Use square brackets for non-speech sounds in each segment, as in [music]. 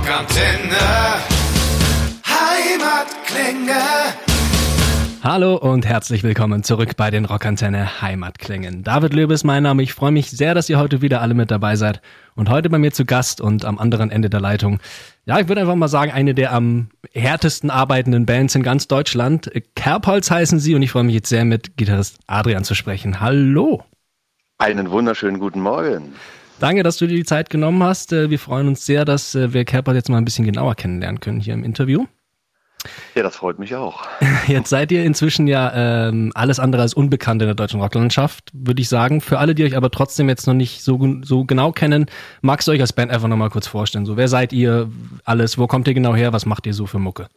Rockantenne. Heimatklänge. Hallo und herzlich willkommen zurück bei den Rockantenne Heimatklängen. David Löb ist mein Name. Ich freue mich sehr, dass ihr heute wieder alle mit dabei seid. Und heute bei mir zu Gast und am anderen Ende der Leitung. Ja, ich würde einfach mal sagen, eine der am härtesten arbeitenden Bands in ganz Deutschland. Kerbholz heißen sie und ich freue mich jetzt sehr mit Gitarrist Adrian zu sprechen. Hallo. Einen wunderschönen guten Morgen. Danke, dass du dir die Zeit genommen hast. Wir freuen uns sehr, dass wir Kerbholz jetzt mal ein bisschen genauer kennenlernen können hier im Interview. Ja, das freut mich auch. [laughs] Jetzt seid ihr inzwischen ja ähm, alles andere als unbekannt in der deutschen Rocklandschaft, würde ich sagen. Für alle, die euch aber trotzdem jetzt noch nicht so, so genau kennen, magst du euch als Band einfach nochmal kurz vorstellen? So, wer seid ihr? Alles, wo kommt ihr genau her? Was macht ihr so für Mucke?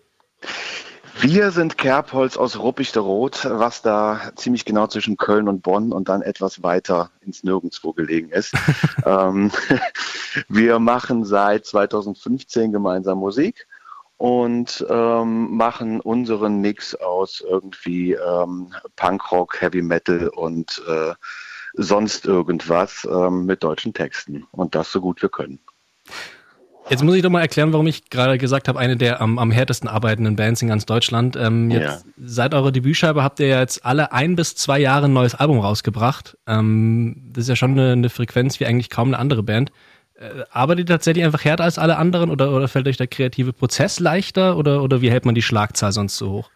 Wir sind Kerbholz aus Ruppichteroth, was da ziemlich genau zwischen Köln und Bonn und dann etwas weiter ins Nirgendwo gelegen ist. [laughs] ähm, [laughs] wir machen seit 2015 gemeinsam Musik und ähm, machen unseren Mix aus irgendwie ähm, Punkrock, Heavy Metal und äh, sonst irgendwas ähm, mit deutschen Texten und das so gut wir können. Jetzt muss ich doch mal erklären, warum ich gerade gesagt habe, eine der am, am härtesten arbeitenden Bands in ganz Deutschland. Ähm, jetzt, ja. Seit eurer Debütscheibe habt ihr ja jetzt alle ein bis zwei Jahre ein neues Album rausgebracht. Ähm, das ist ja schon eine, eine Frequenz wie eigentlich kaum eine andere Band. Äh, arbeitet ihr tatsächlich einfach härter als alle anderen oder, oder fällt euch der kreative Prozess leichter oder, oder wie hält man die Schlagzahl sonst so hoch?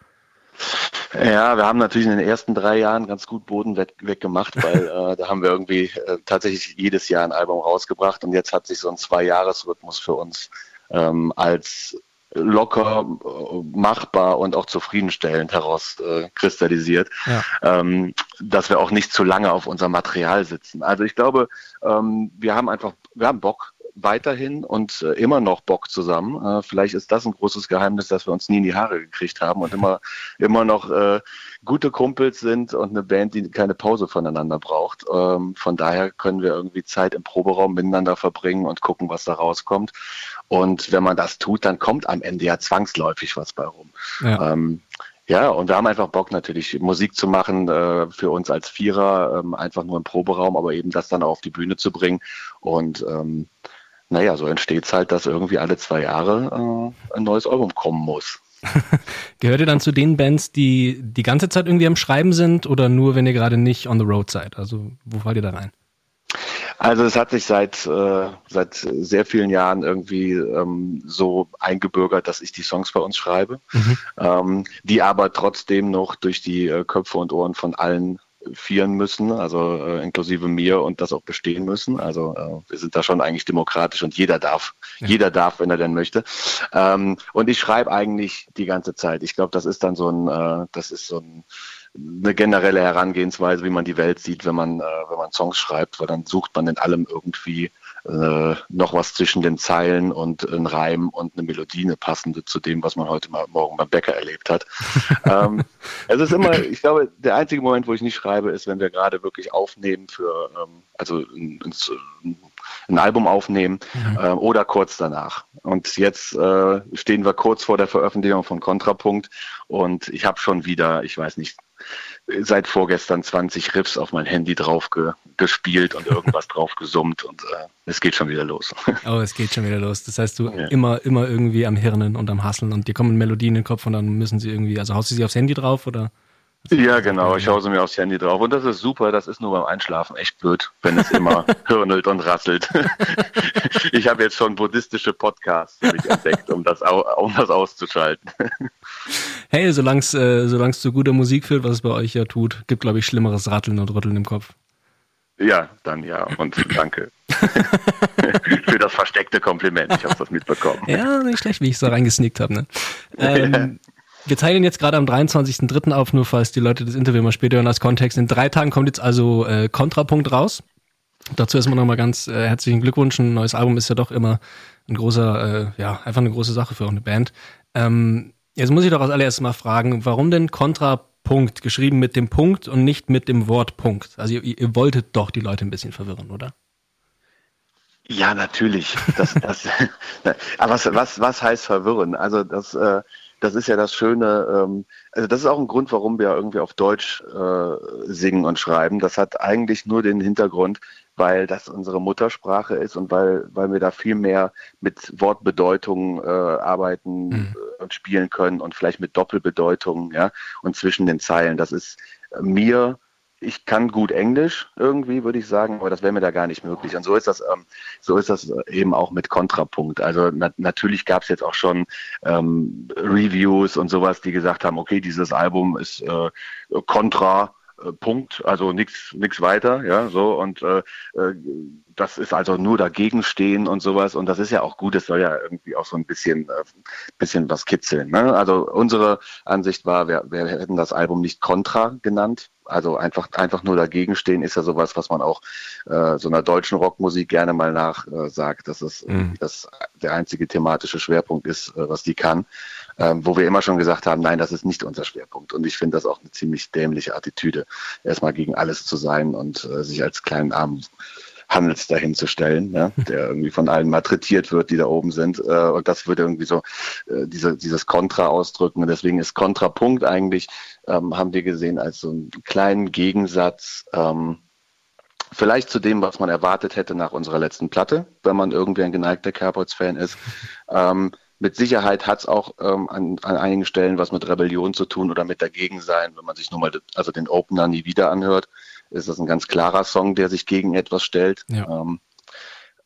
Ja, wir haben natürlich in den ersten drei Jahren ganz gut Boden weg, weggemacht, weil [laughs] äh, da haben wir irgendwie äh, tatsächlich jedes Jahr ein Album rausgebracht und jetzt hat sich so ein Zwei-Jahres-Rhythmus für uns ähm, als locker äh, machbar und auch zufriedenstellend herauskristallisiert, äh, ja. ähm, dass wir auch nicht zu lange auf unser Material sitzen. Also ich glaube, ähm, wir haben einfach, wir haben Bock weiterhin und äh, immer noch Bock zusammen. Äh, vielleicht ist das ein großes Geheimnis, dass wir uns nie in die Haare gekriegt haben und immer, [laughs] immer noch äh, gute Kumpels sind und eine Band, die keine Pause voneinander braucht. Ähm, von daher können wir irgendwie Zeit im Proberaum miteinander verbringen und gucken, was da rauskommt. Und wenn man das tut, dann kommt am Ende ja zwangsläufig was bei rum. Ja. Ähm, ja, und wir haben einfach Bock natürlich Musik zu machen äh, für uns als Vierer, ähm, einfach nur im Proberaum, aber eben das dann auch auf die Bühne zu bringen. Und ähm, naja, so entsteht es halt, dass irgendwie alle zwei Jahre äh, ein neues Album kommen muss. [laughs] Gehört ihr dann zu den Bands, die die ganze Zeit irgendwie am Schreiben sind oder nur, wenn ihr gerade nicht on the road seid? Also wo fallt ihr da rein? Also es hat sich seit, äh, seit sehr vielen Jahren irgendwie ähm, so eingebürgert, dass ich die Songs bei uns schreibe, mhm. ähm, die aber trotzdem noch durch die äh, Köpfe und Ohren von allen vieren müssen, also äh, inklusive mir und das auch bestehen müssen. Also äh, wir sind da schon eigentlich demokratisch und jeder darf, ja. jeder darf, wenn er denn möchte. Ähm, und ich schreibe eigentlich die ganze Zeit. Ich glaube, das ist dann so ein, äh, das ist so ein eine generelle Herangehensweise, wie man die Welt sieht, wenn man, äh, wenn man Songs schreibt, weil dann sucht man in allem irgendwie äh, noch was zwischen den Zeilen und ein Reim und eine Melodie, eine passende zu dem, was man heute mal morgen beim Bäcker erlebt hat. [laughs] ähm, es ist immer, ich glaube, der einzige Moment, wo ich nicht schreibe, ist, wenn wir gerade wirklich aufnehmen für, ähm, also ein, ein, Album aufnehmen mhm. äh, oder kurz danach. Und jetzt äh, stehen wir kurz vor der Veröffentlichung von Kontrapunkt und ich habe schon wieder, ich weiß nicht, seit vorgestern 20 Riffs auf mein Handy drauf ge gespielt und irgendwas [laughs] drauf gesummt und äh, es geht schon wieder los. Oh, es geht schon wieder los. Das heißt, du ja. immer, immer irgendwie am Hirnen und am Hasseln und dir kommen Melodien in den Kopf und dann müssen sie irgendwie, also haust du sie aufs Handy drauf oder? Ja, genau. Ich haue sie mir aufs Handy drauf. Und das ist super. Das ist nur beim Einschlafen echt blöd, wenn es immer [laughs] hirnelt und rasselt. [laughs] ich habe jetzt schon buddhistische Podcasts entdeckt, um das, um das auszuschalten. [laughs] hey, solange es äh, zu guter Musik führt, was es bei euch ja tut, gibt, glaube ich, schlimmeres Ratteln und Rütteln im Kopf. Ja, dann ja. Und danke für das versteckte Kompliment. Ich habe das mitbekommen. Ja, nicht schlecht, wie ich so reingesneakt habe. Ne? Ähm, wir zeigen jetzt gerade am 23.03. auf, nur falls die Leute das Interview mal später hören als Kontext. In drei Tagen kommt jetzt also äh, Kontrapunkt raus. Dazu erstmal nochmal ganz äh, herzlichen Glückwunsch. Ein neues Album ist ja doch immer ein großer, äh, ja, einfach eine große Sache für eine Band. Ähm, jetzt muss ich doch als allererstes mal fragen, warum denn Kontrapunkt geschrieben mit dem Punkt und nicht mit dem Wort Punkt? Also ihr, ihr wolltet doch die Leute ein bisschen verwirren, oder? Ja, natürlich. Das, das, [laughs] aber was, was, was heißt verwirren? Also das, äh, das ist ja das Schöne. Ähm, also das ist auch ein Grund, warum wir irgendwie auf Deutsch äh, singen und schreiben. Das hat eigentlich nur den Hintergrund, weil das unsere Muttersprache ist und weil, weil wir da viel mehr mit Wortbedeutungen äh, arbeiten mhm. und spielen können und vielleicht mit Doppelbedeutungen, ja, und zwischen den Zeilen. Das ist mir ich kann gut Englisch irgendwie, würde ich sagen, aber das wäre mir da gar nicht möglich. Und so ist das, ähm, so ist das eben auch mit Kontrapunkt. Also na natürlich gab es jetzt auch schon ähm, Reviews und sowas, die gesagt haben, okay, dieses Album ist äh, Kontra. Äh, Punkt, also nichts nichts weiter, ja, so und äh, äh, das ist also nur dagegen stehen und sowas und das ist ja auch gut, es soll ja irgendwie auch so ein bisschen äh, bisschen was kitzeln. Ne? Also unsere Ansicht war, wir, wir hätten das Album nicht Contra genannt, also einfach, einfach nur dagegen stehen ist ja sowas, was man auch äh, so einer deutschen Rockmusik gerne mal nachsagt, äh, dass es mhm. das der einzige thematische Schwerpunkt ist, äh, was die kann. Ähm, wo wir immer schon gesagt haben, nein, das ist nicht unser Schwerpunkt. Und ich finde das auch eine ziemlich dämliche Attitüde, erstmal gegen alles zu sein und äh, sich als kleinen armen Handels dahin zu stellen, ne? [laughs] der irgendwie von allen malträtiert wird, die da oben sind. Äh, und das würde irgendwie so äh, diese, dieses Kontra ausdrücken. Und deswegen ist Kontrapunkt eigentlich, ähm, haben wir gesehen, als so einen kleinen Gegensatz. Ähm, Vielleicht zu dem, was man erwartet hätte nach unserer letzten Platte, wenn man irgendwie ein geneigter Cowboys-Fan ist. Ähm, mit Sicherheit hat es auch ähm, an, an einigen Stellen was mit Rebellion zu tun oder mit Dagegensein, wenn man sich nur mal also den Opener nie wieder anhört ist das ein ganz klarer Song, der sich gegen etwas stellt. Ja. Ähm,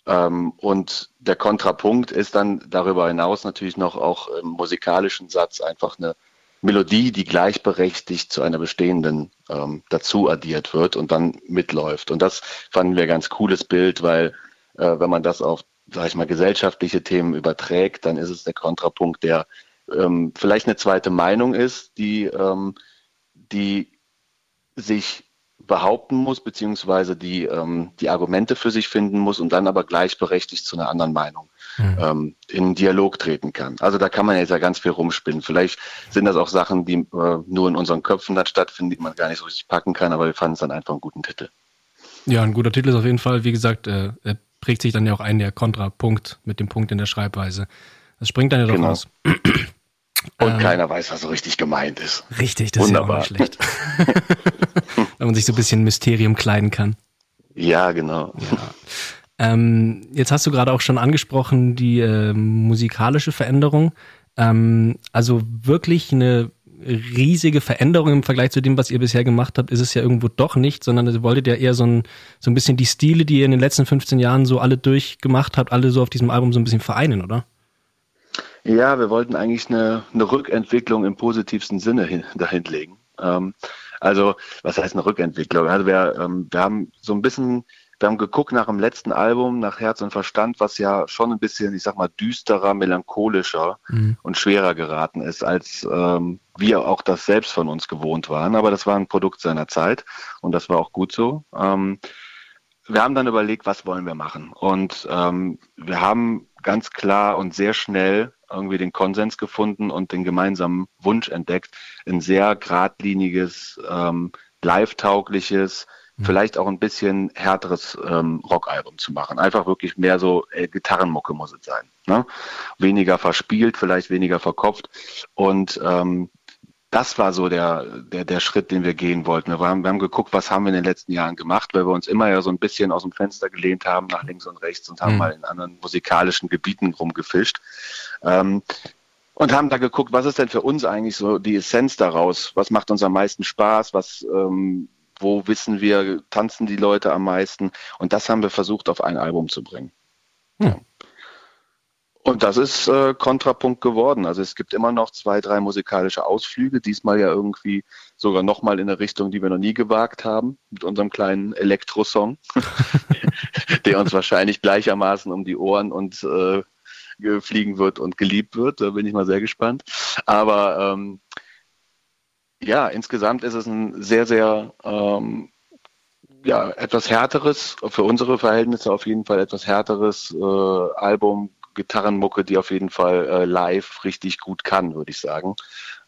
ähm, und der Kontrapunkt ist dann darüber hinaus natürlich noch auch im musikalischen Satz einfach eine Melodie, die gleichberechtigt zu einer bestehenden ähm, dazu addiert wird und dann mitläuft. Und das fanden wir ein ganz cooles Bild, weil äh, wenn man das auf, sag ich mal, gesellschaftliche Themen überträgt, dann ist es der Kontrapunkt, der ähm, vielleicht eine zweite Meinung ist, die, ähm, die sich behaupten muss, beziehungsweise die, ähm, die Argumente für sich finden muss und dann aber gleichberechtigt zu einer anderen Meinung mhm. ähm, in Dialog treten kann. Also da kann man jetzt ja ganz viel rumspinnen. Vielleicht sind das auch Sachen, die äh, nur in unseren Köpfen dann stattfinden, die man gar nicht so richtig packen kann, aber wir fanden es dann einfach einen guten Titel. Ja, ein guter Titel ist auf jeden Fall, wie gesagt, äh, er prägt sich dann ja auch ein, der Kontrapunkt mit dem Punkt in der Schreibweise. Das springt dann ja doch genau. raus. Und ähm, keiner weiß, was so richtig gemeint ist. Richtig, das Wunderbar. ist ja auch nicht schlecht. [laughs] [laughs] Wenn man sich so ein bisschen Mysterium kleiden kann. Ja, genau. Ja. Ähm, jetzt hast du gerade auch schon angesprochen, die äh, musikalische Veränderung. Ähm, also wirklich eine riesige Veränderung im Vergleich zu dem, was ihr bisher gemacht habt, ist es ja irgendwo doch nicht, sondern ihr wolltet ja eher so ein, so ein bisschen die Stile, die ihr in den letzten 15 Jahren so alle durchgemacht habt, alle so auf diesem Album so ein bisschen vereinen, oder? Ja, wir wollten eigentlich eine, eine Rückentwicklung im positivsten Sinne hin, [laughs] dahin legen. Ähm, also, was heißt eine Rückentwicklung? Also wir, ähm, wir haben so ein bisschen, wir haben geguckt nach dem letzten Album, nach Herz und Verstand, was ja schon ein bisschen, ich sag mal, düsterer, melancholischer mhm. und schwerer geraten ist, als ähm, wir auch das selbst von uns gewohnt waren. Aber das war ein Produkt seiner Zeit und das war auch gut so. Ähm, wir haben dann überlegt, was wollen wir machen? Und ähm, wir haben ganz klar und sehr schnell irgendwie den Konsens gefunden und den gemeinsamen Wunsch entdeckt, ein sehr geradliniges, ähm, live-taugliches, mhm. vielleicht auch ein bisschen härteres ähm, Rockalbum zu machen. Einfach wirklich mehr so äh, Gitarrenmucke muss es sein. Ne? Weniger verspielt, vielleicht weniger verkopft. Und ähm, das war so der, der, der Schritt, den wir gehen wollten. Wir haben, wir haben geguckt, was haben wir in den letzten Jahren gemacht, weil wir uns immer ja so ein bisschen aus dem Fenster gelehnt haben, nach links und rechts und haben mhm. mal in anderen musikalischen Gebieten rumgefischt. Ähm, und haben da geguckt, was ist denn für uns eigentlich so die Essenz daraus? Was macht uns am meisten Spaß? Was, ähm, wo wissen wir, tanzen die Leute am meisten? Und das haben wir versucht, auf ein Album zu bringen. Mhm. Und das ist äh, Kontrapunkt geworden. Also es gibt immer noch zwei, drei musikalische Ausflüge, diesmal ja irgendwie sogar nochmal in eine Richtung, die wir noch nie gewagt haben, mit unserem kleinen Elektro-Song, [laughs] der uns wahrscheinlich gleichermaßen um die Ohren und äh, fliegen wird und geliebt wird. Da bin ich mal sehr gespannt. Aber ähm, ja, insgesamt ist es ein sehr, sehr ähm, ja, etwas härteres, für unsere Verhältnisse auf jeden Fall etwas härteres äh, Album, Gitarrenmucke, die auf jeden Fall äh, live richtig gut kann, würde ich sagen.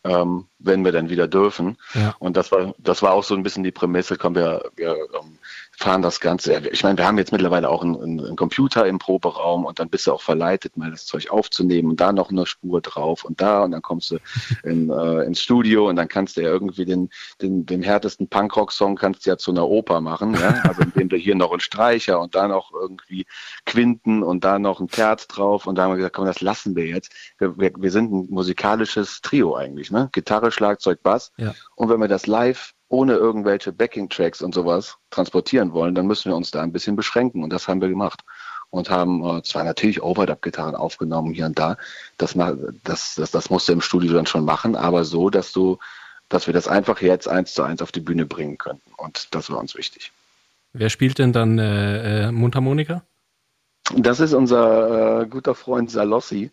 Ähm, wenn wir dann wieder dürfen. Ja. Und das war, das war auch so ein bisschen die Prämisse, komm, wir, wir ähm, fahren das Ganze. Ich meine, wir haben jetzt mittlerweile auch einen, einen, Computer im Proberaum und dann bist du auch verleitet, mal das Zeug aufzunehmen und da noch eine Spur drauf und da und dann kommst du in, [laughs] äh, ins Studio und dann kannst du ja irgendwie den, den, den härtesten Punkrock-Song kannst du ja zu einer Oper machen, ja? also indem du hier noch einen Streicher und da noch irgendwie Quinten und da noch ein Terz drauf und da haben wir gesagt, komm, das lassen wir jetzt. Wir, wir, wir sind ein musikalisches Trio eigentlich, ne? Gitarre, Schlagzeug, Bass. Ja. Und wenn wir das live ohne irgendwelche Backing-Tracks und sowas transportieren wollen, dann müssen wir uns da ein bisschen beschränken. Und das haben wir gemacht. Und haben äh, zwar natürlich Overdub-Gitarren aufgenommen hier und da. Das, das, das, das musst du im Studio dann schon machen, aber so, dass du, dass wir das einfach jetzt eins zu eins auf die Bühne bringen könnten. Und das war uns wichtig. Wer spielt denn dann äh, äh, Mundharmonika? Das ist unser äh, guter Freund Salossi.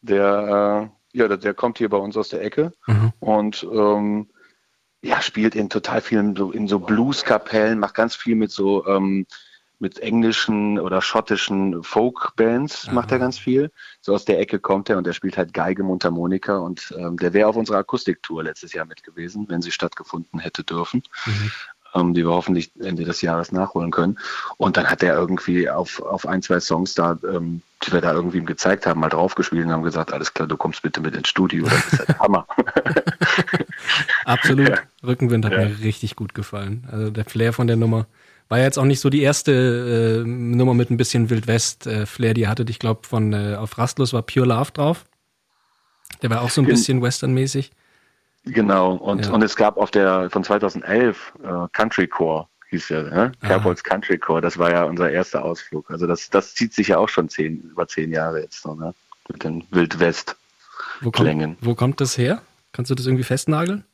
Der, äh, ja, der, der, kommt hier bei uns aus der Ecke mhm. und ähm, ja, spielt in total vielen, so, in so Blues-Kapellen, macht ganz viel mit so, ähm, mit englischen oder schottischen Folk-Bands macht er ganz viel. So aus der Ecke kommt er und er spielt halt Geige, Mundharmonika und ähm, der wäre auf unserer Akustiktour letztes Jahr mit gewesen, wenn sie stattgefunden hätte dürfen. Mhm ähm, die wir hoffentlich Ende des Jahres nachholen können. Und dann hat er irgendwie auf, auf ein, zwei Songs da, ähm, die wir da irgendwie ihm gezeigt haben, mal draufgespielt und haben gesagt, alles klar, du kommst bitte mit ins Studio. Das ist halt Hammer. [laughs] Absolut. Ja. Rückenwind hat ja. mir richtig gut gefallen. Also der Flair von der Nummer. War ja jetzt auch nicht so die erste äh, Nummer mit ein bisschen Wildwest-Flair, äh, die ihr hattet. Ich glaube, von äh, auf Rastlos war Pure Love drauf. Der war auch so ein bisschen westernmäßig. Genau, und, ja. und es gab auf der von 2011 äh, Country Core, hieß ja, ne? Carpol's Country Core, das war ja unser erster Ausflug. Also das, das zieht sich ja auch schon zehn, über zehn Jahre jetzt noch, ne? Mit den Wildwest-Klängen. Wo, wo kommt das her? Kannst du das irgendwie festnageln?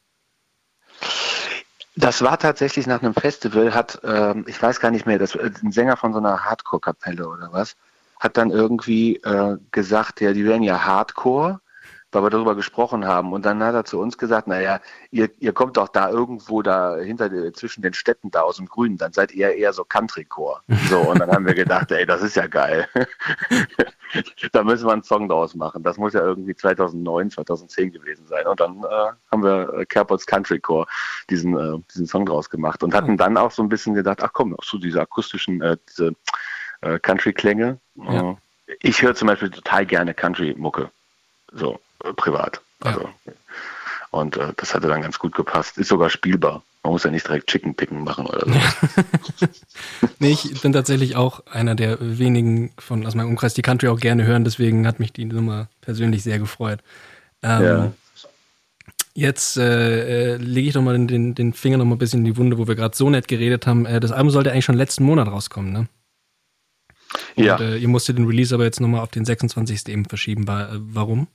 Das war tatsächlich nach einem Festival, hat, ähm, ich weiß gar nicht mehr, das, äh, ein Sänger von so einer Hardcore-Kapelle oder was, hat dann irgendwie äh, gesagt, ja, die wären ja Hardcore, weil wir darüber gesprochen haben. Und dann hat er zu uns gesagt, naja, ihr, ihr kommt doch da irgendwo da hinter zwischen den Städten da aus dem Grünen, dann seid ihr eher so Country-Core. So, und dann haben wir gedacht, ey, das ist ja geil. [laughs] da müssen wir einen Song draus machen. Das muss ja irgendwie 2009, 2010 gewesen sein. Und dann äh, haben wir äh, Kerpots Country Core diesen, äh, diesen Song draus gemacht und hatten dann auch so ein bisschen gedacht, ach komm, auch so diese akustischen äh, diese, äh, Country-Klänge. Ja. Äh, ich höre zum Beispiel total gerne Country-Mucke. So, äh, privat. Also, ja. Und äh, das hatte dann ganz gut gepasst. Ist sogar spielbar. Man muss ja nicht direkt Chicken Picken machen oder so. [laughs] nee, ich bin tatsächlich auch einer der wenigen von aus meinem Umkreis, die Country auch gerne hören. Deswegen hat mich die Nummer persönlich sehr gefreut. Ähm, ja. Jetzt äh, äh, lege ich doch mal den, den Finger noch mal ein bisschen in die Wunde, wo wir gerade so nett geredet haben. Äh, das Album sollte eigentlich schon letzten Monat rauskommen, ne? Und, ja. Äh, ihr musstet den Release aber jetzt nochmal auf den 26. eben verschieben. War, warum?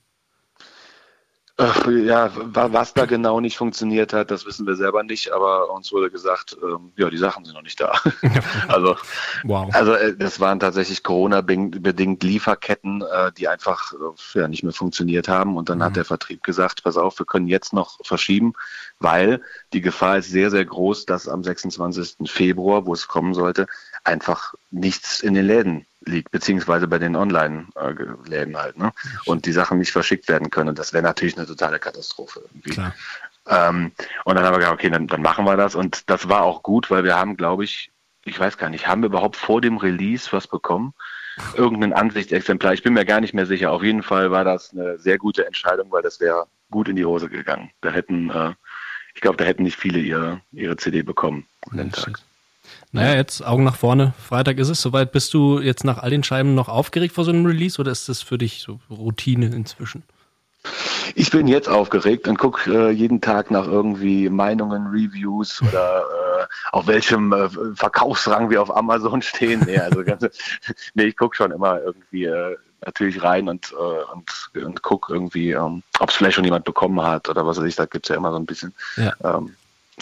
Ach, ja, was da genau nicht funktioniert hat, das wissen wir selber nicht, aber uns wurde gesagt, ähm, ja, die Sachen sind noch nicht da. [laughs] also, wow. also äh, das waren tatsächlich Corona-bedingt Lieferketten, äh, die einfach äh, ja, nicht mehr funktioniert haben. Und dann mhm. hat der Vertrieb gesagt, pass auf, wir können jetzt noch verschieben, weil die Gefahr ist sehr, sehr groß, dass am 26. Februar, wo es kommen sollte, einfach nichts in den Läden liegt, beziehungsweise bei den Online-Läden halt, ne? Und die Sachen nicht verschickt werden können. Und das wäre natürlich eine totale Katastrophe irgendwie. Ähm, und dann haben wir gesagt, okay, dann, dann machen wir das. Und das war auch gut, weil wir haben, glaube ich, ich weiß gar nicht, haben wir überhaupt vor dem Release was bekommen? Irgendein Ansichtsexemplar. Ich bin mir gar nicht mehr sicher. Auf jeden Fall war das eine sehr gute Entscheidung, weil das wäre gut in die Hose gegangen. Da hätten, äh, ich glaube, da hätten nicht viele ihre, ihre CD bekommen an dem Tag. Naja, jetzt Augen nach vorne. Freitag ist es. Soweit bist du jetzt nach all den Scheiben noch aufgeregt vor so einem Release oder ist das für dich so Routine inzwischen? Ich bin jetzt aufgeregt und gucke äh, jeden Tag nach irgendwie Meinungen, Reviews oder äh, auf welchem äh, Verkaufsrang wir auf Amazon stehen. Nee, also ganz, [laughs] nee ich gucke schon immer irgendwie äh, natürlich rein und, äh, und, und gucke irgendwie, ähm, ob es vielleicht schon jemand bekommen hat oder was weiß ich. Da gibt es ja immer so ein bisschen. Ja. Ähm,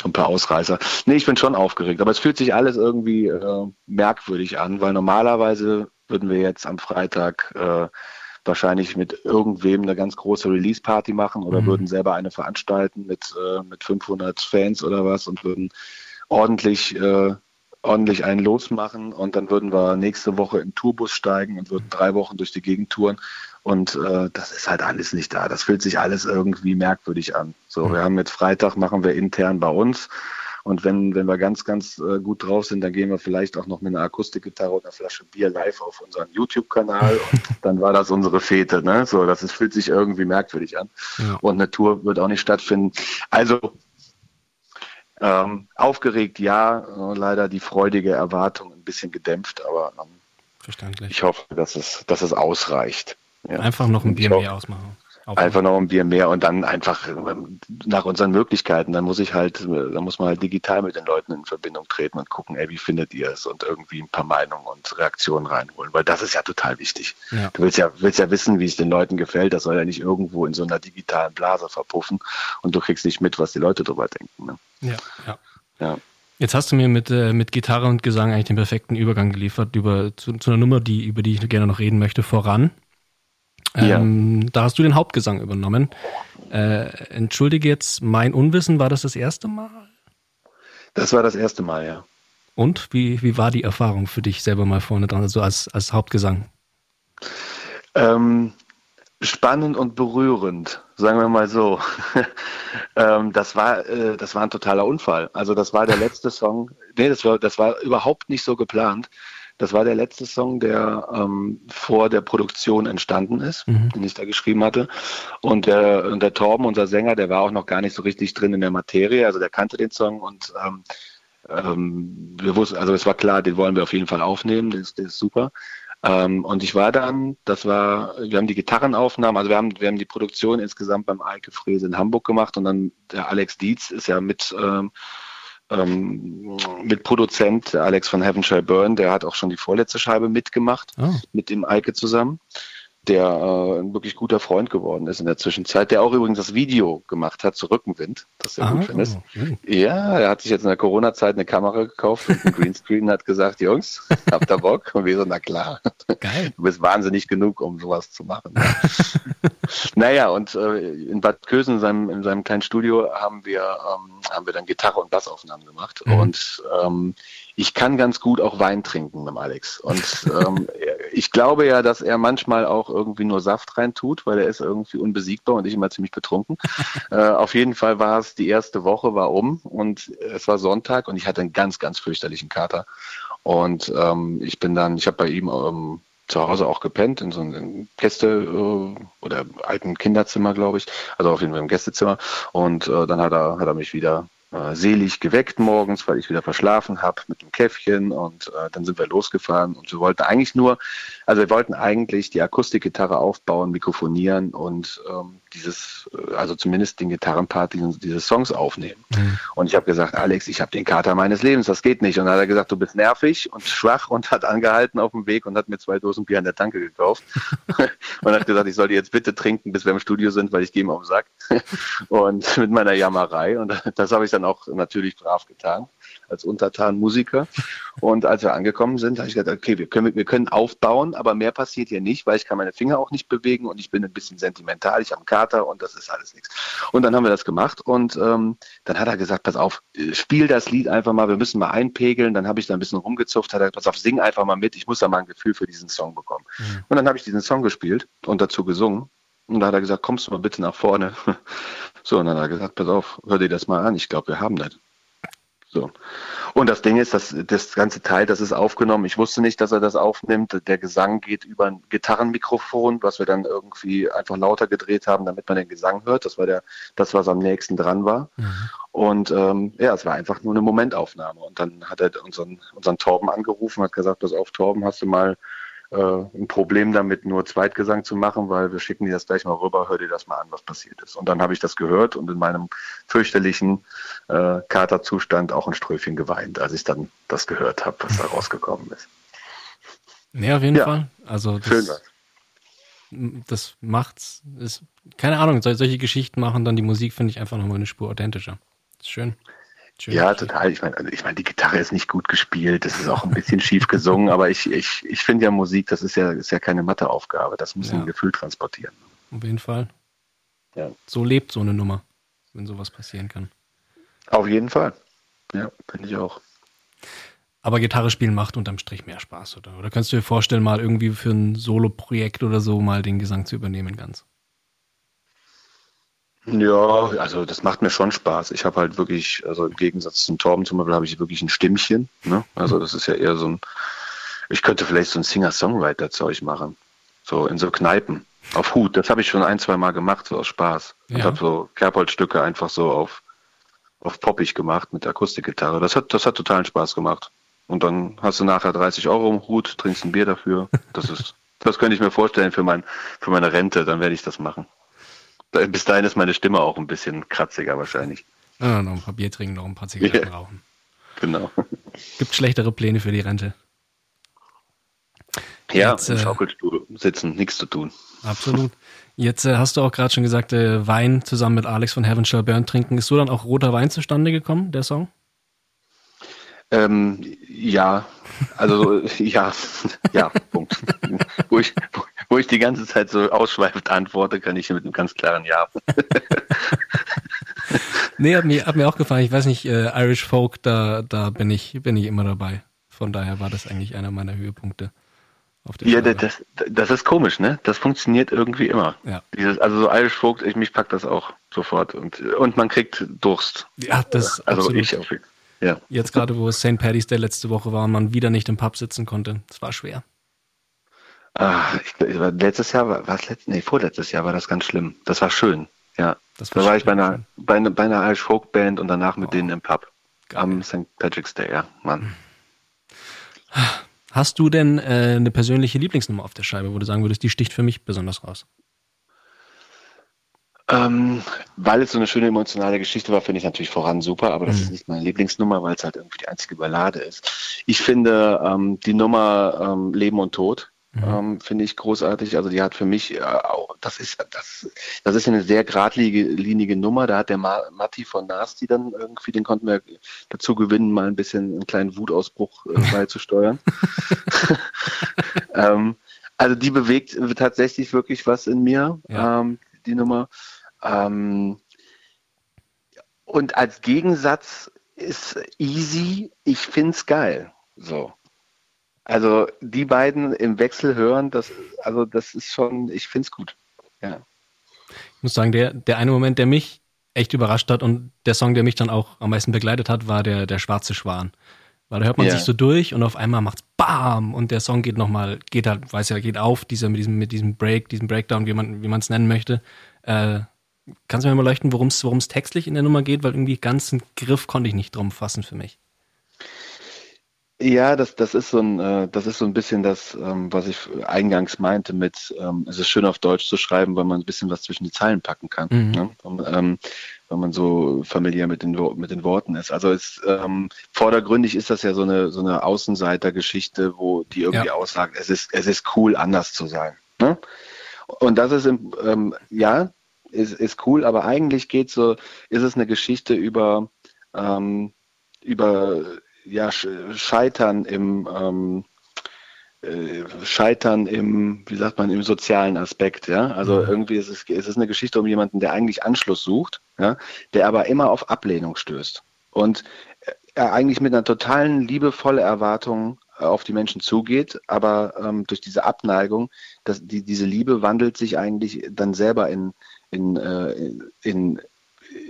ein paar Ausreißer. Nee, ich bin schon aufgeregt, aber es fühlt sich alles irgendwie äh, merkwürdig an, weil normalerweise würden wir jetzt am Freitag äh, wahrscheinlich mit irgendwem eine ganz große Release-Party machen oder mhm. würden selber eine veranstalten mit, äh, mit 500 Fans oder was und würden ordentlich, äh, ordentlich einen losmachen und dann würden wir nächste Woche in Tourbus steigen und würden drei Wochen durch die Gegend touren und äh, das ist halt alles nicht da. Das fühlt sich alles irgendwie merkwürdig an. So, mhm. wir haben jetzt Freitag, machen wir intern bei uns Und wenn, wenn wir ganz, ganz äh, gut drauf sind, dann gehen wir vielleicht auch noch mit einer Akustikgitarre und einer Flasche Bier live auf unseren YouTube-Kanal. und [laughs] dann war das unsere Fete. Ne? So, das ist, fühlt sich irgendwie merkwürdig an. Ja. Und eine Tour wird auch nicht stattfinden. Also ähm, aufgeregt, ja, äh, leider die freudige Erwartung ein bisschen gedämpft, aber ähm, Verständlich. ich hoffe, dass es, dass es ausreicht. Ja. Einfach noch ein Bier mehr ausmachen. Einfach noch ein Bier mehr und dann einfach ähm, nach unseren Möglichkeiten. Dann muss ich halt, dann muss man halt digital mit den Leuten in Verbindung treten und gucken, ey, wie findet ihr es und irgendwie ein paar Meinungen und Reaktionen reinholen, weil das ist ja total wichtig. Ja. Du willst ja, willst ja wissen, wie es den Leuten gefällt. Das soll ja nicht irgendwo in so einer digitalen Blase verpuffen und du kriegst nicht mit, was die Leute drüber denken. Ne? Ja, ja. ja. Jetzt hast du mir mit, äh, mit Gitarre und Gesang eigentlich den perfekten Übergang geliefert über zu, zu einer Nummer, die, über die ich gerne noch reden möchte, voran. Ähm, ja. Da hast du den Hauptgesang übernommen. Äh, entschuldige jetzt mein Unwissen, war das das erste Mal? Das war das erste Mal, ja. Und wie, wie war die Erfahrung für dich selber mal vorne dran, also als, als Hauptgesang? Ähm, spannend und berührend, sagen wir mal so. [laughs] ähm, das war, äh, das war ein totaler Unfall. Also das war der letzte Song. Nee, das war, das war überhaupt nicht so geplant. Das war der letzte Song, der ähm, vor der Produktion entstanden ist, mhm. den ich da geschrieben hatte. Und der, und der Torben, unser Sänger, der war auch noch gar nicht so richtig drin in der Materie. Also der kannte den Song und ähm, ähm, wir wussten, also es war klar, den wollen wir auf jeden Fall aufnehmen, der ist, der ist super. Ähm, und ich war dann, das war, wir haben die Gitarrenaufnahmen, also wir haben, wir haben die Produktion insgesamt beim Eike Fräse in Hamburg gemacht und dann der Alex Dietz ist ja mit ähm, ähm, mit Produzent Alex von Heavenshire Burn, der hat auch schon die vorletzte Scheibe mitgemacht, oh. mit dem Eike zusammen der äh, ein wirklich guter Freund geworden ist in der Zwischenzeit, der auch übrigens das Video gemacht hat zu Rückenwind, das du ah, gut findest. Okay. Ja, er hat sich jetzt in der Corona-Zeit eine Kamera gekauft und einen Greenscreen hat gesagt, Jungs, [laughs] habt ihr Bock? Und wir so, na klar. Geil. Du bist wahnsinnig genug, um sowas zu machen. [laughs] naja, und äh, in Bad Kösen, in seinem, in seinem kleinen Studio, haben wir, ähm, haben wir dann Gitarre- und Bassaufnahmen gemacht. Mhm. Und ähm, ich kann ganz gut auch Wein trinken mit Alex. Und ähm, ich glaube ja, dass er manchmal auch irgendwie nur Saft rein tut, weil er ist irgendwie unbesiegbar und ich immer ziemlich betrunken. [laughs] äh, auf jeden Fall war es, die erste Woche war um und es war Sonntag und ich hatte einen ganz, ganz fürchterlichen Kater. Und ähm, ich bin dann, ich habe bei ihm ähm, zu Hause auch gepennt, in so einem Gäste- äh, oder alten Kinderzimmer, glaube ich. Also auf jeden Fall im Gästezimmer. Und äh, dann hat er, hat er mich wieder äh, selig geweckt morgens, weil ich wieder verschlafen habe mit dem Käffchen und äh, dann sind wir losgefahren und wir wollten eigentlich nur, also wir wollten eigentlich die Akustikgitarre aufbauen, mikrofonieren und ähm, dieses, äh, also zumindest den Gitarrenpart dieses, dieses Songs aufnehmen. Mhm. Und ich habe gesagt, Alex, ich habe den Kater meines Lebens, das geht nicht. Und dann hat er gesagt, du bist nervig und schwach und hat angehalten auf dem Weg und hat mir zwei Dosen Bier an der Tanke gekauft [laughs] und hat gesagt, ich soll die jetzt bitte trinken, bis wir im Studio sind, weil ich gehe ihm auf den Sack. [laughs] und mit meiner Jammerei. Und das habe ich dann auch natürlich brav getan als untertan Musiker. Und als wir angekommen sind, habe ich gesagt, okay, wir können, wir können aufbauen, aber mehr passiert hier nicht, weil ich kann meine Finger auch nicht bewegen und ich bin ein bisschen sentimental, ich habe einen Kater und das ist alles nichts. Und dann haben wir das gemacht und ähm, dann hat er gesagt, pass auf, spiel das Lied einfach mal, wir müssen mal einpegeln. Dann habe ich da ein bisschen rumgezupft, hat er gesagt, pass auf, sing einfach mal mit, ich muss da mal ein Gefühl für diesen Song bekommen. Mhm. Und dann habe ich diesen Song gespielt und dazu gesungen. Und da hat er gesagt, kommst du mal bitte nach vorne. [laughs] So, und dann hat er gesagt, pass auf, hör dir das mal an, ich glaube, wir haben das. So. Und das Ding ist, dass das ganze Teil, das ist aufgenommen. Ich wusste nicht, dass er das aufnimmt. Der Gesang geht über ein Gitarrenmikrofon, was wir dann irgendwie einfach lauter gedreht haben, damit man den Gesang hört. Das war der, das, was am nächsten dran war. Mhm. Und ähm, ja, es war einfach nur eine Momentaufnahme. Und dann hat er unseren, unseren Torben angerufen, hat gesagt, pass auf, Torben, hast du mal ein Problem damit, nur Zweitgesang zu machen, weil wir schicken dir das gleich mal rüber, hör dir das mal an, was passiert ist. Und dann habe ich das gehört und in meinem fürchterlichen äh, Katerzustand auch ein Ströfchen geweint, als ich dann das gehört habe, was da rausgekommen ist. Nee, auf jeden ja. Fall. Also das, Schön was. das macht's, ist, keine Ahnung, solche Geschichten machen dann die Musik, finde ich, einfach nochmal eine Spur authentischer. ist schön. Schön ja, total. Ich meine, also ich meine, die Gitarre ist nicht gut gespielt, das ist auch ein bisschen schief gesungen, aber ich, ich, ich finde ja Musik, das ist ja, ist ja keine Matheaufgabe, das muss ja. ein Gefühl transportieren. Auf jeden Fall. Ja. So lebt so eine Nummer, wenn sowas passieren kann. Auf jeden Fall. Ja, finde ich auch. Aber Gitarre spielen macht unterm Strich mehr Spaß, oder? Oder kannst du dir vorstellen, mal irgendwie für ein Solo-Projekt oder so mal den Gesang zu übernehmen ganz? Ja, also das macht mir schon Spaß. Ich habe halt wirklich, also im Gegensatz zum Torben zum Beispiel, habe ich wirklich ein Stimmchen. Ne? Also das ist ja eher so ein, ich könnte vielleicht so ein Singer-Songwriter-Zeug machen. So in so Kneipen. Auf Hut. Das habe ich schon ein, zwei Mal gemacht, so aus Spaß. Ja. Und habe so Kerbholz-Stücke einfach so auf, auf poppig gemacht mit Akustikgitarre. Das hat, das hat totalen Spaß gemacht. Und dann hast du nachher 30 Euro im Hut, trinkst ein Bier dafür. Das ist, das könnte ich mir vorstellen für mein, für meine Rente. Dann werde ich das machen. Bis dahin ist meine Stimme auch ein bisschen kratziger wahrscheinlich. Ja, noch ein paar Bier trinken, noch ein paar Zigaretten yeah. rauchen. Genau. Gibt schlechtere Pläne für die Rente. Ja, Jetzt, im äh, Schaukelstuhl sitzen, nichts zu tun. Absolut. [laughs] Jetzt äh, hast du auch gerade schon gesagt, äh, Wein zusammen mit Alex von Heaven Shall Burn trinken. Ist so dann auch roter Wein zustande gekommen, der Song? Ähm, ja, also [laughs] ja, ja, Punkt. [laughs] wo, ich, wo ich die ganze Zeit so ausschweifend antworte, kann ich mit einem ganz klaren Ja. [laughs] nee, hat mir, hat mir auch gefallen. Ich weiß nicht, äh, Irish Folk, da, da bin ich, bin ich immer dabei. Von daher war das eigentlich einer meiner Höhepunkte. ja, das, das ist komisch, ne? Das funktioniert irgendwie immer. Ja. Dieses, also so Irish Folk, ich, mich packt das auch sofort. Und, und man kriegt Durst. Ja, das Also absolut. ich auf jeden Fall. Ja. Jetzt gerade, wo es St. Paddy's Day letzte Woche war und man wieder nicht im Pub sitzen konnte. Es war schwer. Ah, ich, letztes Jahr war, es letztes, nee, vorletztes Jahr war das ganz schlimm. Das war schön. Ja. Das war da war ich bei einer, bei einer, bei einer Irish Folk Band und danach mit oh. denen im Pub. Geil. Am St. Patrick's Day, ja, Mann. Hast du denn äh, eine persönliche Lieblingsnummer auf der Scheibe, wo du sagen würdest, die sticht für mich besonders raus? Ähm, weil es so eine schöne emotionale Geschichte war, finde ich natürlich voran super, aber das mhm. ist nicht meine Lieblingsnummer, weil es halt irgendwie die einzige Ballade ist. Ich finde ähm, die Nummer ähm, Leben und Tod mhm. Ähm, finde ich großartig. Also die hat für mich äh, auch, das ist das, das ist eine sehr geradlinige Nummer. Da hat der Ma Matti von Nasty dann irgendwie, den konnten wir dazu gewinnen, mal ein bisschen einen kleinen Wutausbruch äh, [laughs] beizusteuern. [laughs] ähm, also die bewegt tatsächlich wirklich was in mir, ja. ähm, die Nummer. Ähm, und als Gegensatz ist easy, ich find's geil. So. Also die beiden im Wechsel hören, das, also das ist schon, ich find's gut. Ja. Ich muss sagen, der, der eine Moment, der mich echt überrascht hat und der Song, der mich dann auch am meisten begleitet hat, war der, der Schwarze Schwan. Weil da hört man ja. sich so durch und auf einmal macht's BAM und der Song geht nochmal, geht halt, weiß ja, geht auf, dieser, mit diesem, mit diesem Break, diesem Breakdown, wie man, wie man es nennen möchte. Äh, Kannst du mir mal leuchten, worum es textlich in der Nummer geht? Weil irgendwie ganzen Griff konnte ich nicht drum fassen für mich. Ja, das, das ist so ein, äh, das ist so ein bisschen das, ähm, was ich eingangs meinte mit, ähm, es ist schön auf Deutsch zu schreiben, weil man ein bisschen was zwischen die Zeilen packen kann, mhm. ne? und, ähm, weil man so familiär mit den, mit den Worten ist. Also es, ähm, vordergründig ist das ja so eine, so eine Außenseitergeschichte, wo die irgendwie ja. aussagt, es ist, es ist cool, anders zu sein. Ne? Und das ist, im, ähm, ja, ist, ist cool, aber eigentlich geht so, ist es eine Geschichte über, ähm, über ja, Scheitern im ähm, äh, Scheitern im, wie sagt man, im sozialen Aspekt, ja. Also mhm. irgendwie ist es, ist es eine Geschichte um jemanden, der eigentlich Anschluss sucht, ja, der aber immer auf Ablehnung stößt. Und er eigentlich mit einer totalen liebevollen Erwartung auf die Menschen zugeht, aber ähm, durch diese Abneigung, dass die, diese Liebe wandelt sich eigentlich dann selber in, in, äh, in,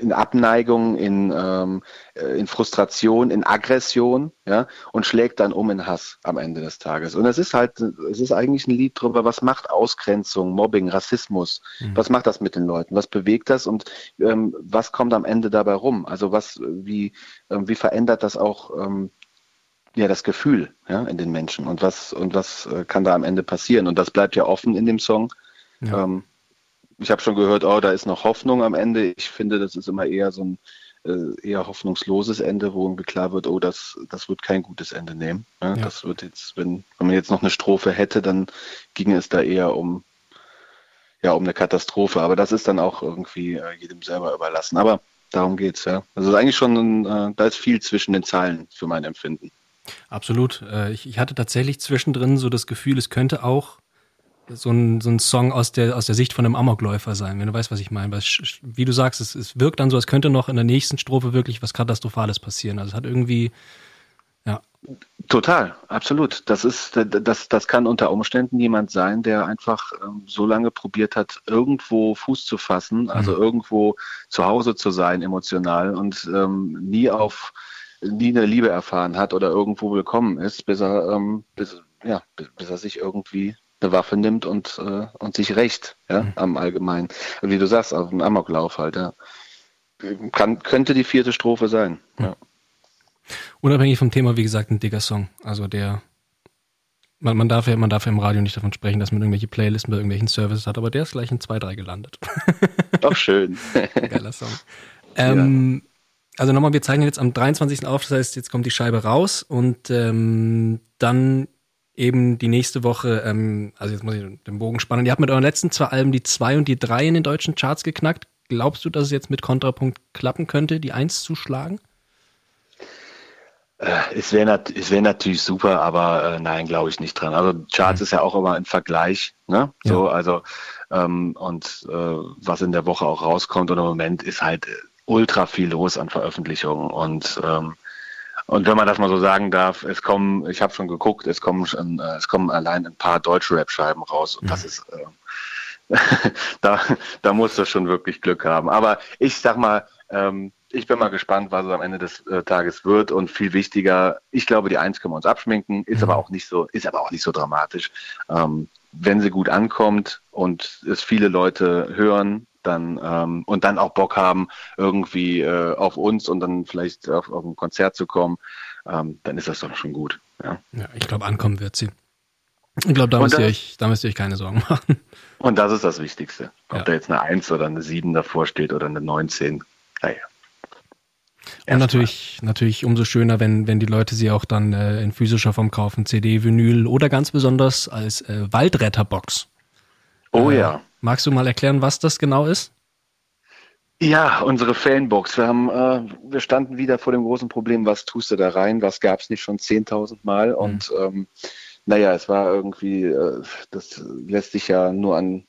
in Abneigung, in, ähm, äh, in Frustration, in Aggression, ja, und schlägt dann um in Hass am Ende des Tages. Und es ist halt, es ist eigentlich ein Lied darüber, was macht Ausgrenzung, Mobbing, Rassismus, mhm. was macht das mit den Leuten, was bewegt das und ähm, was kommt am Ende dabei rum? Also was, wie, ähm, wie verändert das auch ähm, ja das Gefühl ja, in den Menschen und was und was äh, kann da am Ende passieren? Und das bleibt ja offen in dem Song. Ja. Ähm, ich habe schon gehört, oh, da ist noch Hoffnung am Ende. Ich finde, das ist immer eher so ein äh, eher hoffnungsloses Ende, wo irgendwie klar wird, oh, das, das wird kein gutes Ende nehmen. Ja, ja. Das wird jetzt, wenn, wenn man jetzt noch eine Strophe hätte, dann ginge es da eher um, ja, um eine Katastrophe. Aber das ist dann auch irgendwie äh, jedem selber überlassen. Aber darum geht's, ja. Also eigentlich schon, äh, da ist viel zwischen den Zeilen für mein Empfinden. Absolut. Äh, ich, ich hatte tatsächlich zwischendrin so das Gefühl, es könnte auch so ein, so ein Song aus der, aus der Sicht von einem Amokläufer sein, wenn du weißt, was ich meine. Weil, wie du sagst, es, es wirkt dann so, als könnte noch in der nächsten Strophe wirklich was Katastrophales passieren. Also es hat irgendwie, ja, Total, absolut. Das ist, das, das kann unter Umständen jemand sein, der einfach ähm, so lange probiert hat, irgendwo Fuß zu fassen, also mhm. irgendwo zu Hause zu sein, emotional und ähm, nie auf, nie eine Liebe erfahren hat oder irgendwo willkommen ist, bis er, ähm, bis, ja, bis er sich irgendwie eine Waffe nimmt und, äh, und sich rächt, ja, mhm. am Allgemeinen. Wie du sagst, auf einem Amoklauf halt, ja. Kann, könnte die vierte Strophe sein, mhm. ja. Unabhängig vom Thema, wie gesagt, ein dicker Song. Also der, man, man, darf ja, man darf ja im Radio nicht davon sprechen, dass man irgendwelche Playlisten bei irgendwelchen Services hat, aber der ist gleich in 2-3 gelandet. [laughs] Doch schön. Geiler Song. Ähm, ja. Also nochmal, wir zeigen jetzt am 23. auf, das heißt, jetzt kommt die Scheibe raus und ähm, dann eben die nächste Woche, ähm, also jetzt muss ich den Bogen spannen. Ihr habt mit euren letzten zwei Alben die 2 und die 3 in den deutschen Charts geknackt. Glaubst du, dass es jetzt mit Kontrapunkt klappen könnte, die 1 zu schlagen? Äh, es wäre nat wär natürlich super, aber äh, nein, glaube ich nicht dran. Also Charts mhm. ist ja auch immer ein Vergleich, ne? So, ja. also ähm, und äh, was in der Woche auch rauskommt und im Moment ist halt ultra viel los an Veröffentlichungen und ähm, und wenn man das mal so sagen darf, es kommen, ich habe schon geguckt, es kommen schon, äh, es kommen allein ein paar deutsche Rap-Scheiben raus und mhm. das ist äh, [laughs] da, da musst du schon wirklich Glück haben. Aber ich sag mal, ähm, ich bin mal gespannt, was es am Ende des äh, Tages wird und viel wichtiger, ich glaube, die Eins können wir uns abschminken, ist mhm. aber auch nicht so, ist aber auch nicht so dramatisch. Ähm, wenn sie gut ankommt und es viele Leute hören, dann ähm, und dann auch Bock haben irgendwie äh, auf uns und dann vielleicht auf, auf ein Konzert zu kommen, ähm, dann ist das doch schon gut. Ja, ja ich glaube, ankommen wird sie. Ich glaube, da, müsst ihr euch, da müsst ihr euch keine Sorgen machen. Und das ist das Wichtigste. Ob ja. da jetzt eine 1 oder eine 7 davor steht oder eine 19, naja. Und natürlich, natürlich umso schöner, wenn, wenn die Leute sie auch dann äh, in physischer Form kaufen, CD, Vinyl oder ganz besonders als äh, Waldretterbox. Oh äh, ja. Magst du mal erklären, was das genau ist? Ja, unsere Fanbox. Wir haben, äh, wir standen wieder vor dem großen Problem, was tust du da rein? Was gab es nicht schon 10.000 Mal? Mhm. Und ähm, naja, es war irgendwie, äh, das lässt sich ja nur an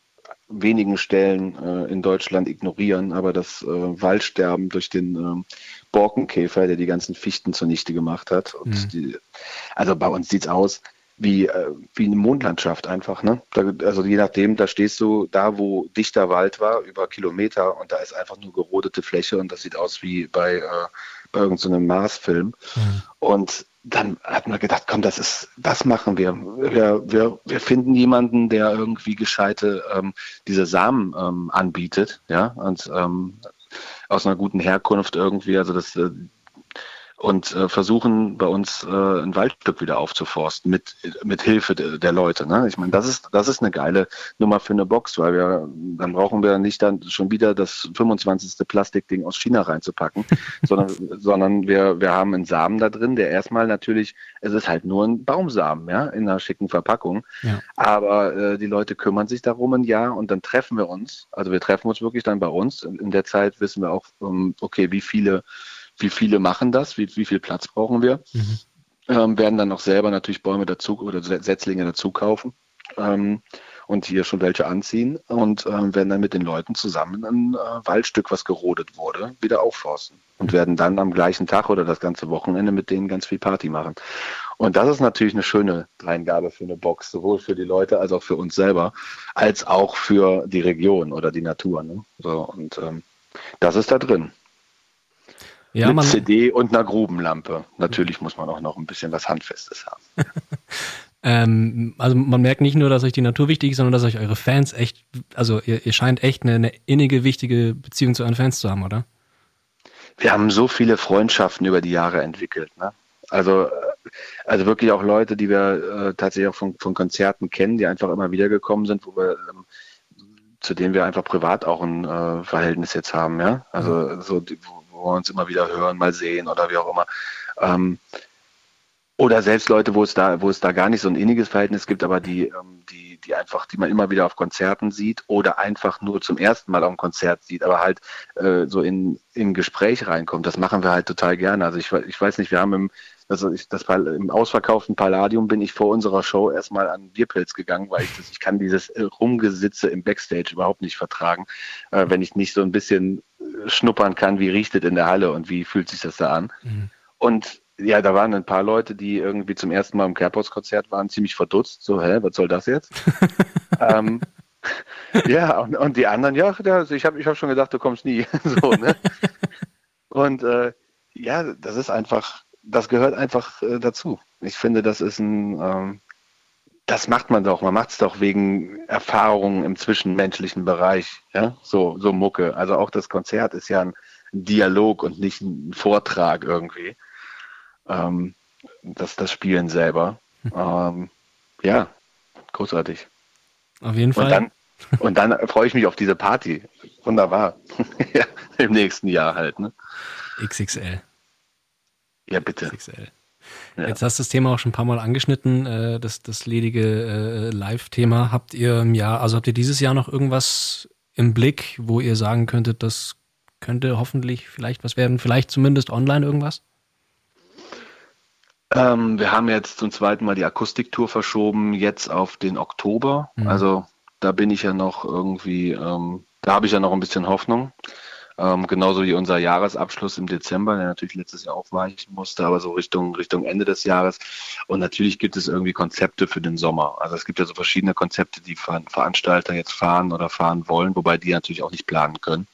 wenigen Stellen äh, in Deutschland ignorieren, aber das äh, Waldsterben durch den äh, Borkenkäfer, der die ganzen Fichten zunichte gemacht hat. Mhm. die, also bei uns sieht's aus wie, äh, wie eine Mondlandschaft einfach. Ne? Da, also je nachdem, da stehst du da, wo dichter Wald war, über Kilometer und da ist einfach nur gerodete Fläche und das sieht aus wie bei, äh, bei irgendeinem so Mars-Film. Mhm. Und dann hat man gedacht, komm, das ist, das machen wir. Wir, wir, wir finden jemanden, der irgendwie gescheite ähm, diese Samen ähm, anbietet, ja, und ähm, aus einer guten Herkunft irgendwie, also das äh, und äh, versuchen bei uns äh, ein Waldstück wieder aufzuforsten mit mit Hilfe de, der Leute. Ne? Ich meine, das ist das ist eine geile Nummer für eine Box, weil wir dann brauchen wir nicht dann schon wieder das 25. Plastikding aus China reinzupacken, [laughs] sondern sondern wir wir haben einen Samen da drin, der erstmal natürlich es ist halt nur ein Baumsamen, ja, in einer schicken Verpackung, ja. aber äh, die Leute kümmern sich darum ein Jahr und dann treffen wir uns. Also wir treffen uns wirklich dann bei uns. In, der Zeit wissen wir auch, ähm, okay, wie viele wie viele machen das, wie, wie viel Platz brauchen wir. Mhm. Ähm, werden dann noch selber natürlich Bäume dazu oder Setzlinge dazu kaufen ähm, und hier schon welche anziehen und ähm, werden dann mit den Leuten zusammen ein äh, Waldstück, was gerodet wurde, wieder aufforsten und werden dann am gleichen Tag oder das ganze Wochenende mit denen ganz viel Party machen. Und das ist natürlich eine schöne Dreingabe für eine Box, sowohl für die Leute als auch für uns selber, als auch für die Region oder die Natur. Ne? So, und ähm, das ist da drin. Ja, mit CD und einer Grubenlampe. Natürlich muss man auch noch ein bisschen was Handfestes haben. [laughs] ähm, also man merkt nicht nur, dass euch die Natur wichtig ist, sondern dass euch eure Fans echt, also ihr, ihr scheint echt eine, eine innige, wichtige Beziehung zu euren Fans zu haben, oder? Wir haben so viele Freundschaften über die Jahre entwickelt. Ne? Also, äh, also wirklich auch Leute, die wir äh, tatsächlich auch von, von Konzerten kennen, die einfach immer wieder gekommen sind, wo wir ähm, zu denen wir einfach privat auch ein äh, Verhältnis jetzt haben, ja. Also mhm. so die, wo, wo wir uns immer wieder hören, mal sehen oder wie auch immer. Ähm, oder selbst Leute, wo es da, wo es da gar nicht so ein inniges Verhältnis gibt, aber die, ähm, die, die einfach, die man immer wieder auf Konzerten sieht oder einfach nur zum ersten Mal auf einem Konzert sieht, aber halt äh, so in, in Gespräch reinkommt. Das machen wir halt total gerne. Also ich, ich weiß nicht, wir haben im, also ich, das im ausverkauften Palladium bin ich vor unserer Show erstmal an Bierpilz gegangen, weil ich das, ich kann dieses Rumgesitze im Backstage überhaupt nicht vertragen, äh, wenn ich nicht so ein bisschen schnuppern kann, wie riecht es in der Halle und wie fühlt sich das da an. Mhm. Und ja, da waren ein paar Leute, die irgendwie zum ersten Mal im Kerbhaus-Konzert waren, ziemlich verdutzt. So, hä, was soll das jetzt? [laughs] ähm, ja, und, und, die anderen, ja, also ich habe ich hab schon gedacht, du kommst nie. [laughs] so, ne? Und äh, ja, das ist einfach, das gehört einfach äh, dazu. Ich finde, das ist ein, ähm, das macht man doch. Man macht es doch wegen Erfahrungen im zwischenmenschlichen Bereich. Ja, so, so Mucke. Also auch das Konzert ist ja ein Dialog und nicht ein Vortrag irgendwie. Ähm, das, das Spielen selber. Ähm, ja, großartig. Auf jeden Fall. Und dann, und dann freue ich mich auf diese Party. Wunderbar. ja, [laughs] Im nächsten Jahr halt. Ne? XXL. Ja, bitte. XXL. Ja. Jetzt hast du das Thema auch schon ein paar Mal angeschnitten, äh, das, das ledige äh, Live-Thema. Habt ihr im Jahr, also habt ihr dieses Jahr noch irgendwas im Blick, wo ihr sagen könntet, das könnte hoffentlich vielleicht was werden, vielleicht zumindest online irgendwas? Ähm, wir haben jetzt zum zweiten Mal die Akustiktour verschoben, jetzt auf den Oktober. Mhm. Also da bin ich ja noch irgendwie, ähm, da habe ich ja noch ein bisschen Hoffnung. Ähm, genauso wie unser Jahresabschluss im Dezember, der natürlich letztes Jahr aufweichen musste, aber so Richtung, Richtung Ende des Jahres. Und natürlich gibt es irgendwie Konzepte für den Sommer. Also es gibt ja so verschiedene Konzepte, die Veranstalter jetzt fahren oder fahren wollen, wobei die natürlich auch nicht planen können,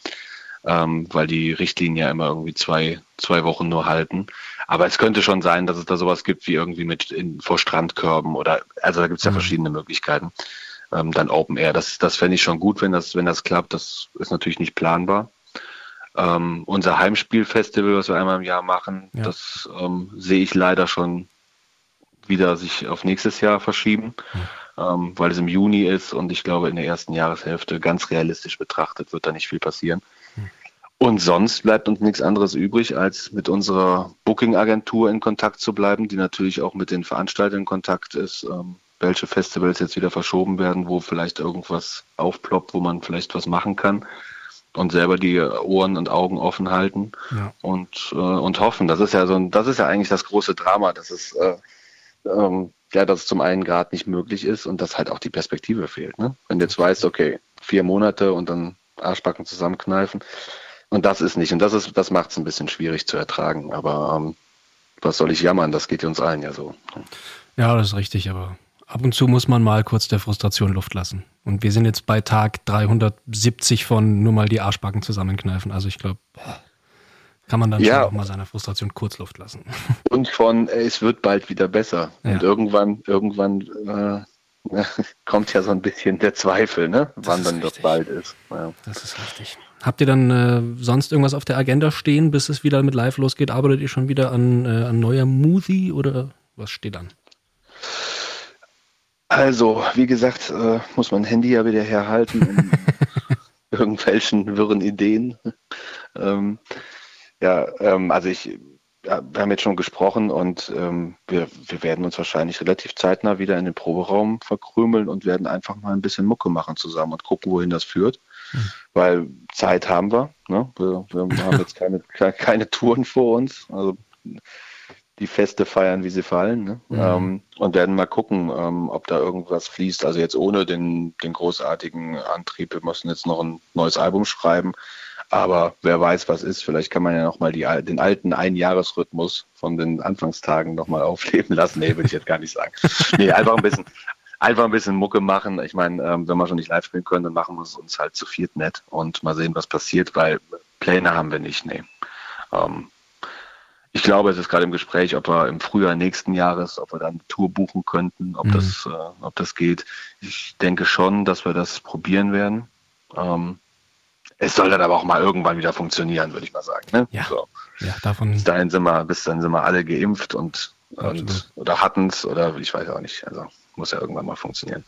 ähm, weil die Richtlinien ja immer irgendwie zwei, zwei Wochen nur halten. Aber es könnte schon sein, dass es da sowas gibt wie irgendwie mit in, vor Strandkörben oder, also da gibt es ja mhm. verschiedene Möglichkeiten. Ähm, dann Open Air. Das, das fände ich schon gut, wenn das, wenn das klappt. Das ist natürlich nicht planbar. Ähm, unser Heimspielfestival, was wir einmal im Jahr machen, ja. das ähm, sehe ich leider schon wieder sich auf nächstes Jahr verschieben, ja. ähm, weil es im Juni ist und ich glaube in der ersten Jahreshälfte ganz realistisch betrachtet wird da nicht viel passieren. Hm. Und sonst bleibt uns nichts anderes übrig, als mit unserer Booking-Agentur in Kontakt zu bleiben, die natürlich auch mit den Veranstaltern in Kontakt ist, ähm, welche Festivals jetzt wieder verschoben werden, wo vielleicht irgendwas aufploppt, wo man vielleicht was machen kann und selber die Ohren und Augen offen halten ja. und, äh, und hoffen. Das ist ja so ein, das ist ja eigentlich das große Drama, dass es äh, ähm, ja, dass es zum einen gerade nicht möglich ist und dass halt auch die Perspektive fehlt. Ne? Wenn du jetzt weißt, okay, vier Monate und dann Arschbacken zusammenkneifen. Und das ist nicht. Und das ist, das macht es ein bisschen schwierig zu ertragen. Aber ähm, was soll ich jammern? Das geht uns allen ja so. Ja, das ist richtig, aber ab und zu muss man mal kurz der Frustration Luft lassen. Und wir sind jetzt bei Tag 370 von nur mal die Arschbacken zusammenkneifen. Also ich glaube, kann man dann ja. schon auch mal seiner Frustration kurz Luft lassen. [laughs] Und von es wird bald wieder besser. Ja. Und irgendwann, irgendwann äh, [laughs] kommt ja so ein bisschen der Zweifel, ne? wann dann das bald ist. Ja. Das ist richtig. Habt ihr dann äh, sonst irgendwas auf der Agenda stehen, bis es wieder mit Live losgeht? Arbeitet ihr schon wieder an, äh, an neuer Movie oder was steht an? Also, wie gesagt, äh, muss mein Handy ja wieder herhalten, um [laughs] irgendwelchen wirren Ideen. ähm, ja, ähm, also ich, ja, wir haben jetzt schon gesprochen und ähm, wir, wir werden uns wahrscheinlich relativ zeitnah wieder in den Proberaum verkrümeln und werden einfach mal ein bisschen Mucke machen zusammen und gucken, wohin das führt. Mhm. Weil Zeit haben wir. Ne? Wir, wir haben jetzt keine, keine Touren vor uns. Also die Feste feiern, wie sie fallen. Ne? Mhm. Ähm, und werden mal gucken, ähm, ob da irgendwas fließt. Also jetzt ohne den, den großartigen Antrieb. Wir müssen jetzt noch ein neues Album schreiben. Aber wer weiß, was ist. Vielleicht kann man ja nochmal den alten Einjahresrhythmus von den Anfangstagen nochmal [laughs] aufleben lassen. Nee, würde ich jetzt gar nicht sagen. Nee, einfach ein bisschen, einfach ein bisschen Mucke machen. Ich meine, ähm, wenn wir schon nicht live spielen können, dann machen wir es uns halt zu viert nett und mal sehen, was passiert, weil Pläne haben wir nicht. Nee. Ähm, ich glaube, es ist gerade im Gespräch, ob wir im Frühjahr nächsten Jahres, ob wir dann eine Tour buchen könnten, ob mhm. das, äh, ob das geht. Ich denke schon, dass wir das probieren werden. Ähm, es soll dann aber auch mal irgendwann wieder funktionieren, würde ich mal sagen. Ne? Ja. So. ja, davon. Bis dahin sind wir, bis dann sind wir alle geimpft und, und oder hatten es oder ich weiß auch nicht. Also muss ja irgendwann mal funktionieren.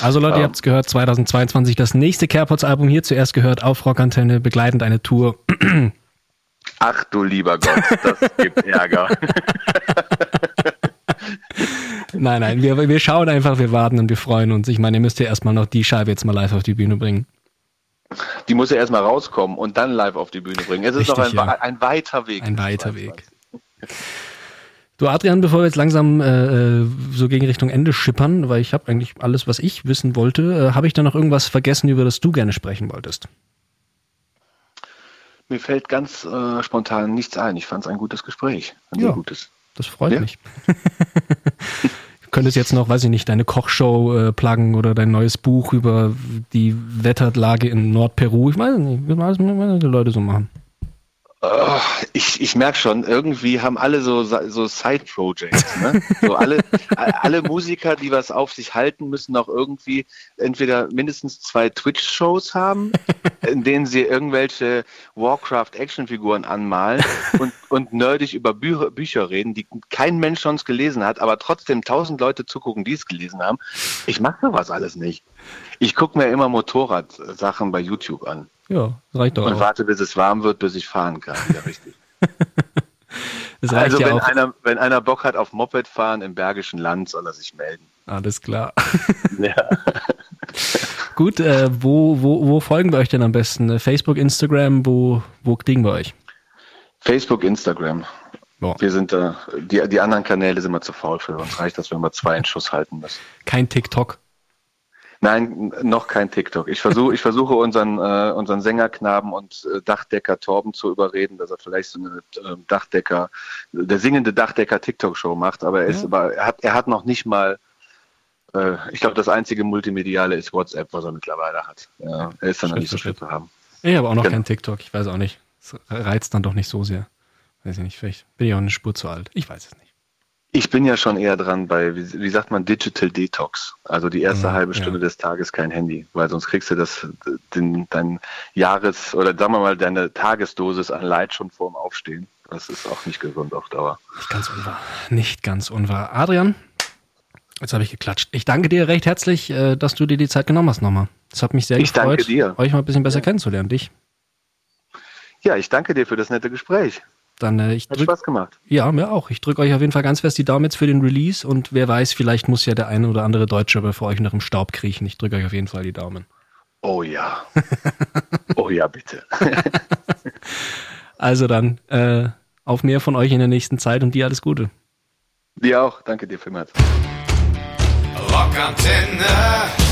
Also Leute, ähm, ihr habt es gehört, 2022 das nächste Carepods-Album hier zuerst gehört auf Rockantenne, begleitend eine Tour. [clears throat] Ach du lieber Gott, das gibt Ärger. [laughs] nein, nein, wir, wir schauen einfach, wir warten und wir freuen uns. Ich meine, ihr müsst ja erstmal noch die Scheibe jetzt mal live auf die Bühne bringen. Die muss ja erstmal rauskommen und dann live auf die Bühne bringen. Es ist Richtig, noch ein, ja. ein, weiter Weg. Ein weiter Weg. Du Adrian, bevor wir jetzt langsam äh, so gegen Richtung Ende schippern, weil ich habe eigentlich alles, was ich wissen wollte, äh, habe ich da noch irgendwas vergessen, über das du gerne sprechen wolltest? Mir fällt ganz äh, spontan nichts ein. Ich fand es ein gutes Gespräch. Ein ja, sehr gutes. Das freut ja. mich. du [laughs] könntest jetzt noch, weiß ich nicht, deine Kochshow äh, pluggen oder dein neues Buch über die Wetterlage in Nordperu. Ich weiß nicht, was die Leute so machen. Oh, ich, ich merke schon, irgendwie haben alle so, so Side-Projects. Ne? So alle, alle Musiker, die was auf sich halten, müssen auch irgendwie entweder mindestens zwei Twitch-Shows haben, in denen sie irgendwelche Warcraft-Action-Figuren anmalen und, und nerdig über Bü Bücher reden, die kein Mensch sonst gelesen hat, aber trotzdem tausend Leute zugucken, die es gelesen haben. Ich mag sowas alles nicht. Ich gucke mir immer Motorrad-Sachen bei YouTube an. Ja, reicht doch. Und auch. warte, bis es warm wird, bis ich fahren kann. Ja, richtig. [laughs] also ja wenn, auch. Einer, wenn einer Bock hat auf Moped fahren im Bergischen Land, soll er sich melden. Alles klar. [laughs] ja. [laughs] Gut, äh, wo, wo, wo folgen wir euch denn am besten? Facebook, Instagram, wo, wo kriegen wir euch? Facebook, Instagram. Boah. Wir sind da, die, die anderen Kanäle sind immer zu faul für uns. Reicht das, wenn wir zwei in Schuss halten müssen. Kein TikTok. Nein, noch kein TikTok. Ich versuche, ich versuche unseren, äh, unseren Sängerknaben und äh, Dachdecker Torben zu überreden, dass er vielleicht so eine äh, Dachdecker, der singende Dachdecker TikTok-Show macht, aber er, ist, ja. aber er, hat, er hat noch nicht mal, äh, ich glaube, das einzige Multimediale ist WhatsApp, was er mittlerweile hat. Ja, er ist dann noch nicht so viel zu haben. Ich habe auch noch genau. kein TikTok, ich weiß auch nicht. Es reizt dann doch nicht so sehr. Weiß ich nicht, vielleicht bin ich auch eine Spur zu alt. Ich weiß es nicht. Ich bin ja schon eher dran bei, wie, wie sagt man, Digital Detox. Also die erste ja, halbe Stunde ja. des Tages kein Handy, weil sonst kriegst du das, den, dein Jahres- oder sagen wir mal deine Tagesdosis an Leid schon vorm Aufstehen. Das ist auch nicht gesund auf Dauer. Nicht ganz unwahr. Nicht ganz unwahr. Adrian, jetzt habe ich geklatscht. Ich danke dir recht herzlich, äh, dass du dir die Zeit genommen hast nochmal. Das hat mich sehr ich gefreut, euch mal ein bisschen besser ja. kennenzulernen, dich. Ja, ich danke dir für das nette Gespräch. Dann, äh, ich Hat drück, Spaß gemacht. Ja, mir auch. Ich drücke euch auf jeden Fall ganz fest die Daumen jetzt für den Release und wer weiß, vielleicht muss ja der eine oder andere Deutsche aber vor euch noch im Staub kriechen. Ich drücke euch auf jeden Fall die Daumen. Oh ja. [laughs] oh ja, bitte. [laughs] also dann, äh, auf mehr von euch in der nächsten Zeit und dir alles Gute. Dir auch. Danke dir vielmals. Rockantenne.